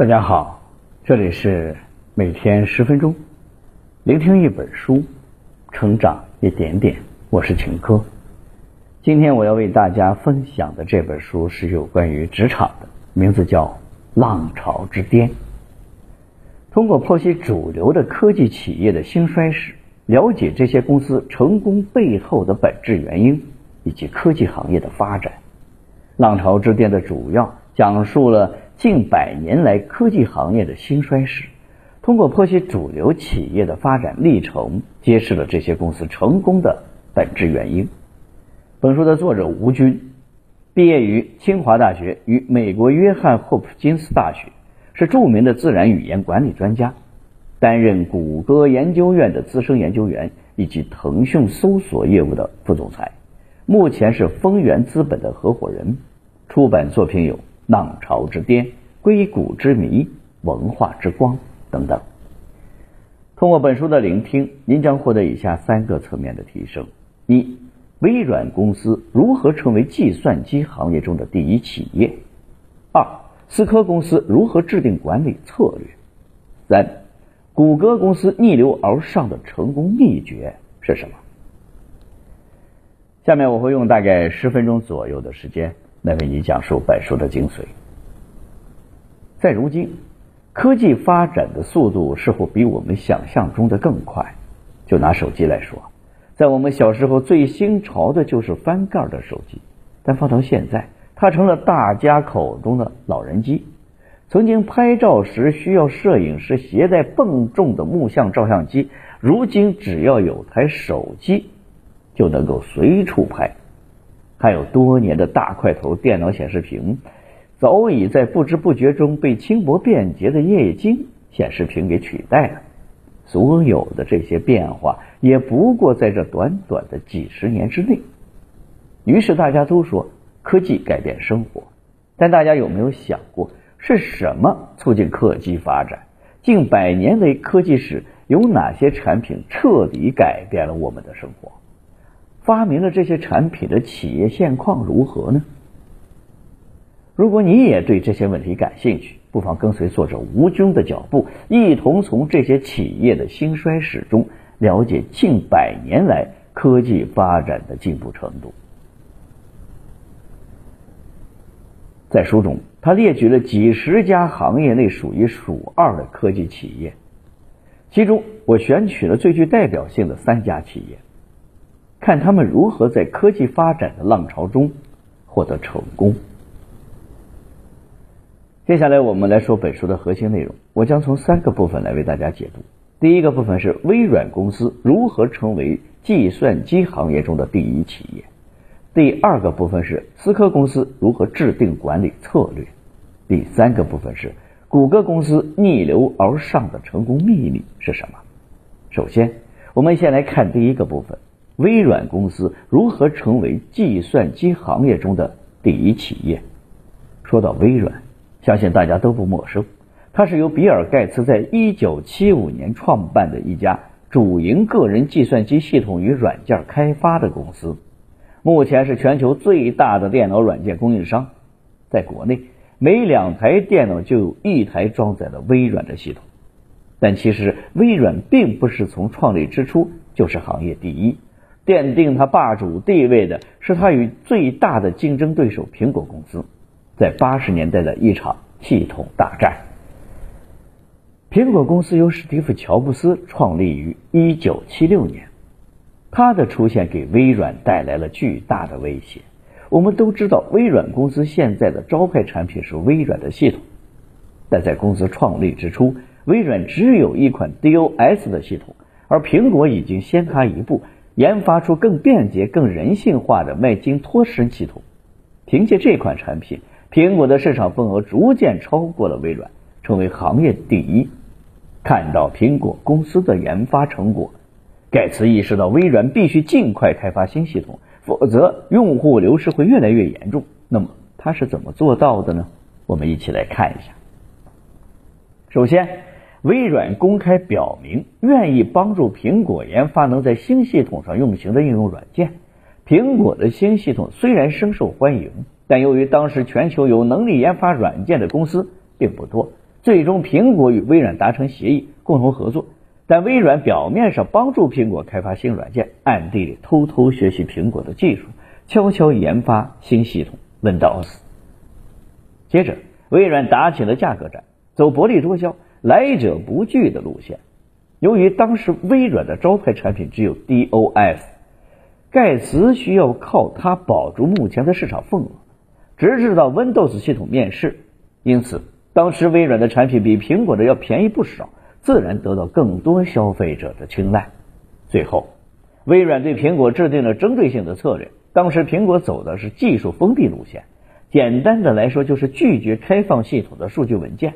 大家好，这里是每天十分钟，聆听一本书，成长一点点。我是秦科。今天我要为大家分享的这本书是有关于职场的，名字叫《浪潮之巅》。通过剖析主流的科技企业的兴衰史，了解这些公司成功背后的本质原因以及科技行业的发展。《浪潮之巅》的主要讲述了。近百年来科技行业的兴衰史，通过剖析主流企业的发展历程，揭示了这些公司成功的本质原因。本书的作者吴军，毕业于清华大学与美国约翰霍普金斯大学，是著名的自然语言管理专家，担任谷歌研究院的资深研究员以及腾讯搜索业务的副总裁，目前是丰源资本的合伙人，出版作品有。浪潮之巅、硅谷之谜、文化之光等等。通过本书的聆听，您将获得以下三个层面的提升：一、微软公司如何成为计算机行业中的第一企业；二、思科公司如何制定管理策略；三、谷歌公司逆流而上的成功秘诀是什么？下面我会用大概十分钟左右的时间。来为你讲述本书的精髓。在如今，科技发展的速度似乎比我们想象中的更快。就拿手机来说，在我们小时候最新潮的就是翻盖的手机，但放到现在，它成了大家口中的老人机。曾经拍照时需要摄影师携带笨重的木像照相机，如今只要有台手机，就能够随处拍。还有多年的大块头电脑显示屏，早已在不知不觉中被轻薄便捷的液晶显示屏给取代了。所有的这些变化，也不过在这短短的几十年之内。于是大家都说科技改变生活，但大家有没有想过，是什么促进科技发展？近百年来科技史有哪些产品彻底改变了我们的生活？发明了这些产品的企业现况如何呢？如果你也对这些问题感兴趣，不妨跟随作者吴军的脚步，一同从这些企业的兴衰史中了解近百年来科技发展的进步程度。在书中，他列举了几十家行业内数一数二的科技企业，其中我选取了最具代表性的三家企业。看他们如何在科技发展的浪潮中获得成功。接下来我们来说本书的核心内容，我将从三个部分来为大家解读。第一个部分是微软公司如何成为计算机行业中的第一企业；第二个部分是思科公司如何制定管理策略；第三个部分是谷歌公司逆流而上的成功秘密是什么。首先，我们先来看第一个部分。微软公司如何成为计算机行业中的第一企业？说到微软，相信大家都不陌生。它是由比尔盖茨在一九七五年创办的一家主营个人计算机系统与软件开发的公司，目前是全球最大的电脑软件供应商。在国内，每两台电脑就有一台装载了微软的系统。但其实，微软并不是从创立之初就是行业第一。奠定它霸主地位的是它与最大的竞争对手苹果公司在八十年代的一场系统大战。苹果公司由史蒂夫·乔布斯创立于一九七六年，他的出现给微软带来了巨大的威胁。我们都知道，微软公司现在的招牌产品是微软的系统，但在公司创立之初，微软只有一款 DOS 的系统，而苹果已经先他一步。研发出更便捷、更人性化的麦金托什系统，凭借这款产品，苹果的市场份额逐渐超过了微软，成为行业第一。看到苹果公司的研发成果，盖茨意识到微软必须尽快开发新系统，否则用户流失会越来越严重。那么他是怎么做到的呢？我们一起来看一下。首先。微软公开表明愿意帮助苹果研发能在新系统上运行的应用软件。苹果的新系统虽然深受欢迎，但由于当时全球有能力研发软件的公司并不多，最终苹果与微软达成协议，共同合作。但微软表面上帮助苹果开发新软件，暗地里偷偷学习苹果的技术，悄悄研发新系统 Windows。接着，微软打起了价格战，走薄利多销、来者不拒的路线。由于当时微软的招牌产品只有 DOS，盖茨需要靠它保住目前的市场份额，直至到 Windows 系统面世。因此，当时微软的产品比苹果的要便宜不少。自然得到更多消费者的青睐。最后，微软对苹果制定了针对性的策略。当时苹果走的是技术封闭路线，简单的来说就是拒绝开放系统的数据文件，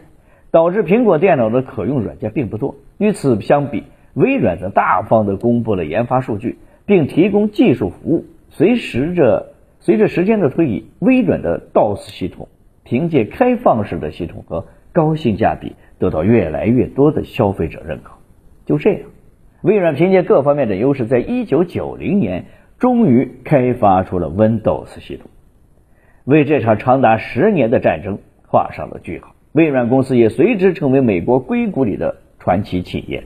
导致苹果电脑的可用软件并不多。与此相比，微软则大方的公布了研发数据，并提供技术服务。随时着随着时间的推移，微软的 DOS 系统凭借开放式的系统和高性价比。得到越来越多的消费者认可。就这样，微软凭借各方面的优势，在一九九零年终于开发出了 Windows 系统，为这场长达十年的战争画上了句号。微软公司也随之成为美国硅谷里的传奇企业。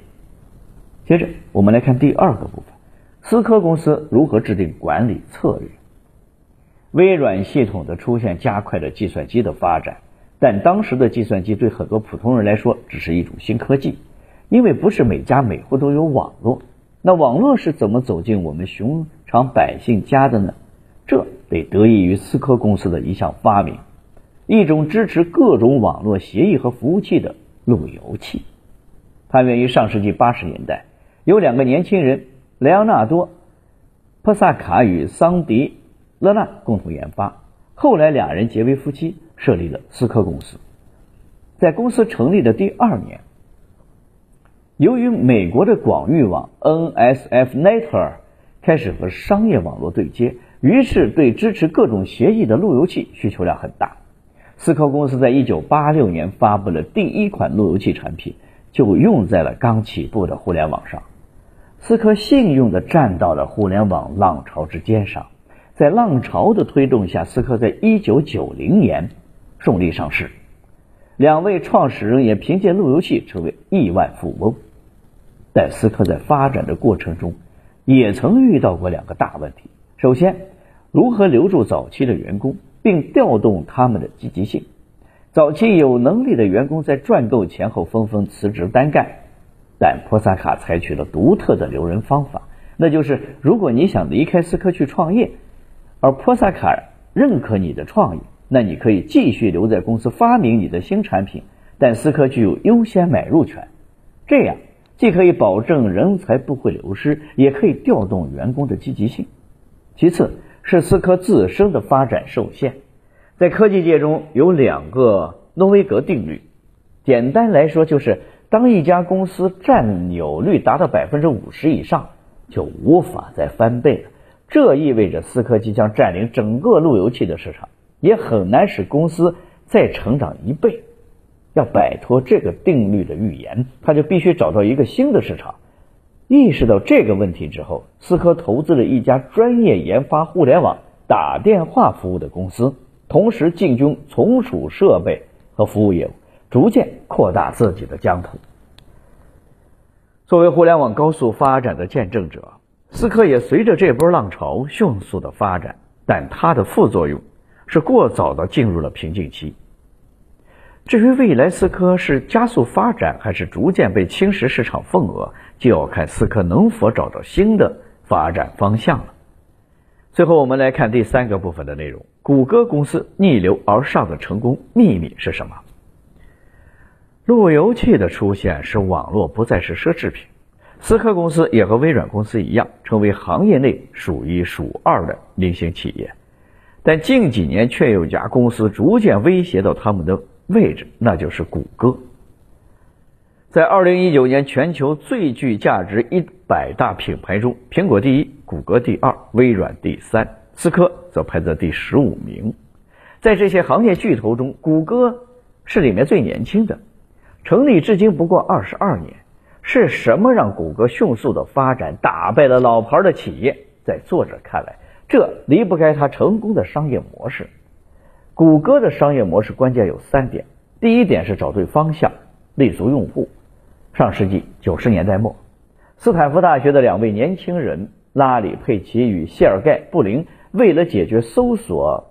接着，我们来看第二个部分：思科公司如何制定管理策略。微软系统的出现，加快了计算机的发展。但当时的计算机对很多普通人来说只是一种新科技，因为不是每家每户都有网络。那网络是怎么走进我们寻常百姓家的呢？这得得益于思科公司的一项发明，一种支持各种网络协议和服务器的路由器。它源于上世纪八十年代，有两个年轻人莱昂纳多·波萨卡与桑迪·勒纳共同研发，后来两人结为夫妻。设立了思科公司，在公司成立的第二年，由于美国的广域网 NSF Network 开始和商业网络对接，于是对支持各种协议的路由器需求量很大。思科公司在一九八六年发布了第一款路由器产品，就用在了刚起步的互联网上。思科幸运的站到了互联网浪潮之尖上，在浪潮的推动下，思科在一九九零年。顺利上市，两位创始人也凭借路由器成为亿万富翁。但思科在发展的过程中，也曾遇到过两个大问题：首先，如何留住早期的员工，并调动他们的积极性？早期有能力的员工在赚够钱后纷纷辞职单干，但波萨卡采取了独特的留人方法，那就是如果你想离开思科去创业，而波萨卡认可你的创意。那你可以继续留在公司发明你的新产品，但思科具有优先买入权，这样既可以保证人才不会流失，也可以调动员工的积极性。其次是思科自身的发展受限，在科技界中有两个诺维格定律，简单来说就是当一家公司占有率达到百分之五十以上，就无法再翻倍了。这意味着思科即将占领整个路由器的市场。也很难使公司再成长一倍。要摆脱这个定律的预言，他就必须找到一个新的市场。意识到这个问题之后，思科投资了一家专业研发互联网打电话服务的公司，同时进军从属设备和服务业务，逐渐扩大自己的疆土。作为互联网高速发展的见证者，思科也随着这波浪潮迅速的发展，但它的副作用。是过早的进入了瓶颈期。至于未来思科是加速发展还是逐渐被侵蚀市场份额，就要看思科能否找到新的发展方向了。最后，我们来看第三个部分的内容：谷歌公司逆流而上的成功秘密是什么？路由器的出现使网络不再是奢侈品。思科公司也和微软公司一样，成为行业内数一数二的明星企业。但近几年却有家公司逐渐威胁到他们的位置，那就是谷歌。在二零一九年全球最具价值一百大品牌中，苹果第一，谷歌第二，微软第三，思科则排在第十五名。在这些行业巨头中，谷歌是里面最年轻的，成立至今不过二十二年。是什么让谷歌迅速的发展，打败了老牌的企业？在作者看来。这离不开它成功的商业模式。谷歌的商业模式关键有三点：第一点是找对方向，立足用户。上世纪九十年代末，斯坦福大学的两位年轻人拉里·佩奇与谢尔盖·布林，为了解决搜索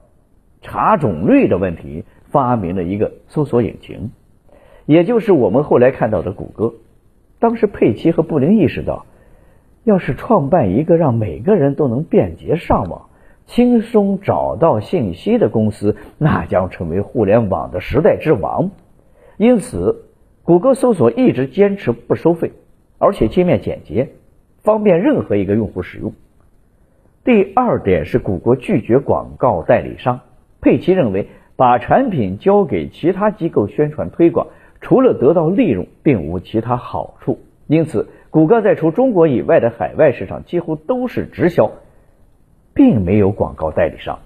查种率的问题，发明了一个搜索引擎，也就是我们后来看到的谷歌。当时佩奇和布林意识到，要是创办一个让每个人都能便捷上网、轻松找到信息的公司，那将成为互联网的时代之王。因此。谷歌搜索一直坚持不收费，而且界面简洁，方便任何一个用户使用。第二点是谷歌拒绝广告代理商。佩奇认为，把产品交给其他机构宣传推广，除了得到利润，并无其他好处。因此，谷歌在除中国以外的海外市场几乎都是直销，并没有广告代理商。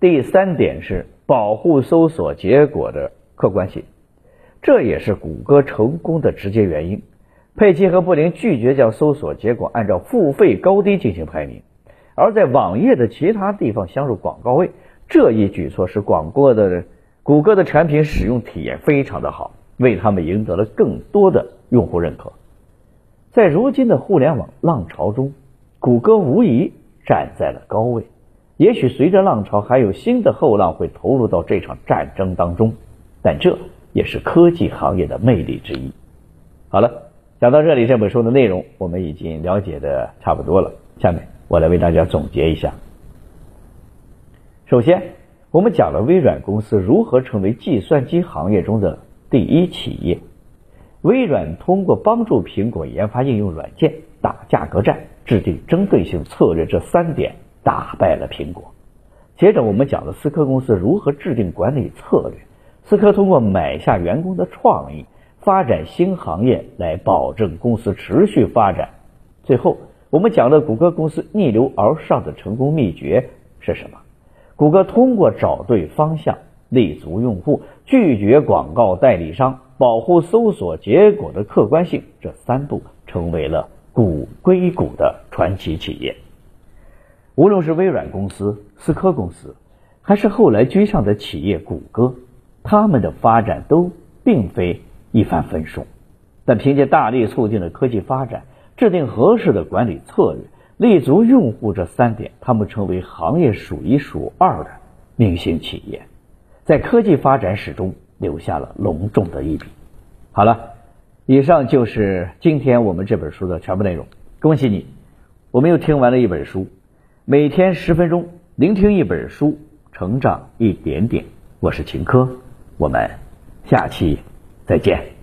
第三点是保护搜索结果的客观性。这也是谷歌成功的直接原因。佩奇和布林拒绝将搜索结果按照付费高低进行排名，而在网页的其他地方镶入广告位。这一举措使广播的谷歌的产品使用体验非常的好，为他们赢得了更多的用户认可。在如今的互联网浪潮中，谷歌无疑站在了高位。也许随着浪潮，还有新的后浪会投入到这场战争当中，但这。也是科技行业的魅力之一。好了，讲到这里，这本书的内容我们已经了解的差不多了。下面我来为大家总结一下。首先，我们讲了微软公司如何成为计算机行业中的第一企业。微软通过帮助苹果研发应用软件、打价格战、制定针对性策略这三点，打败了苹果。接着，我们讲了思科公司如何制定管理策略。思科通过买下员工的创意，发展新行业来保证公司持续发展。最后，我们讲了谷歌公司逆流而上的成功秘诀是什么？谷歌通过找对方向、立足用户、拒绝广告代理商、保护搜索结果的客观性这三步，成为了谷硅谷的传奇企业。无论是微软公司、思科公司，还是后来居上的企业谷歌。他们的发展都并非一帆风顺，但凭借大力促进的科技发展、制定合适的管理策略、立足用户这三点，他们成为行业数一数二的明星企业，在科技发展史中留下了隆重的一笔。好了，以上就是今天我们这本书的全部内容。恭喜你，我们又听完了一本书。每天十分钟，聆听一本书，成长一点点。我是秦科。我们下期再见。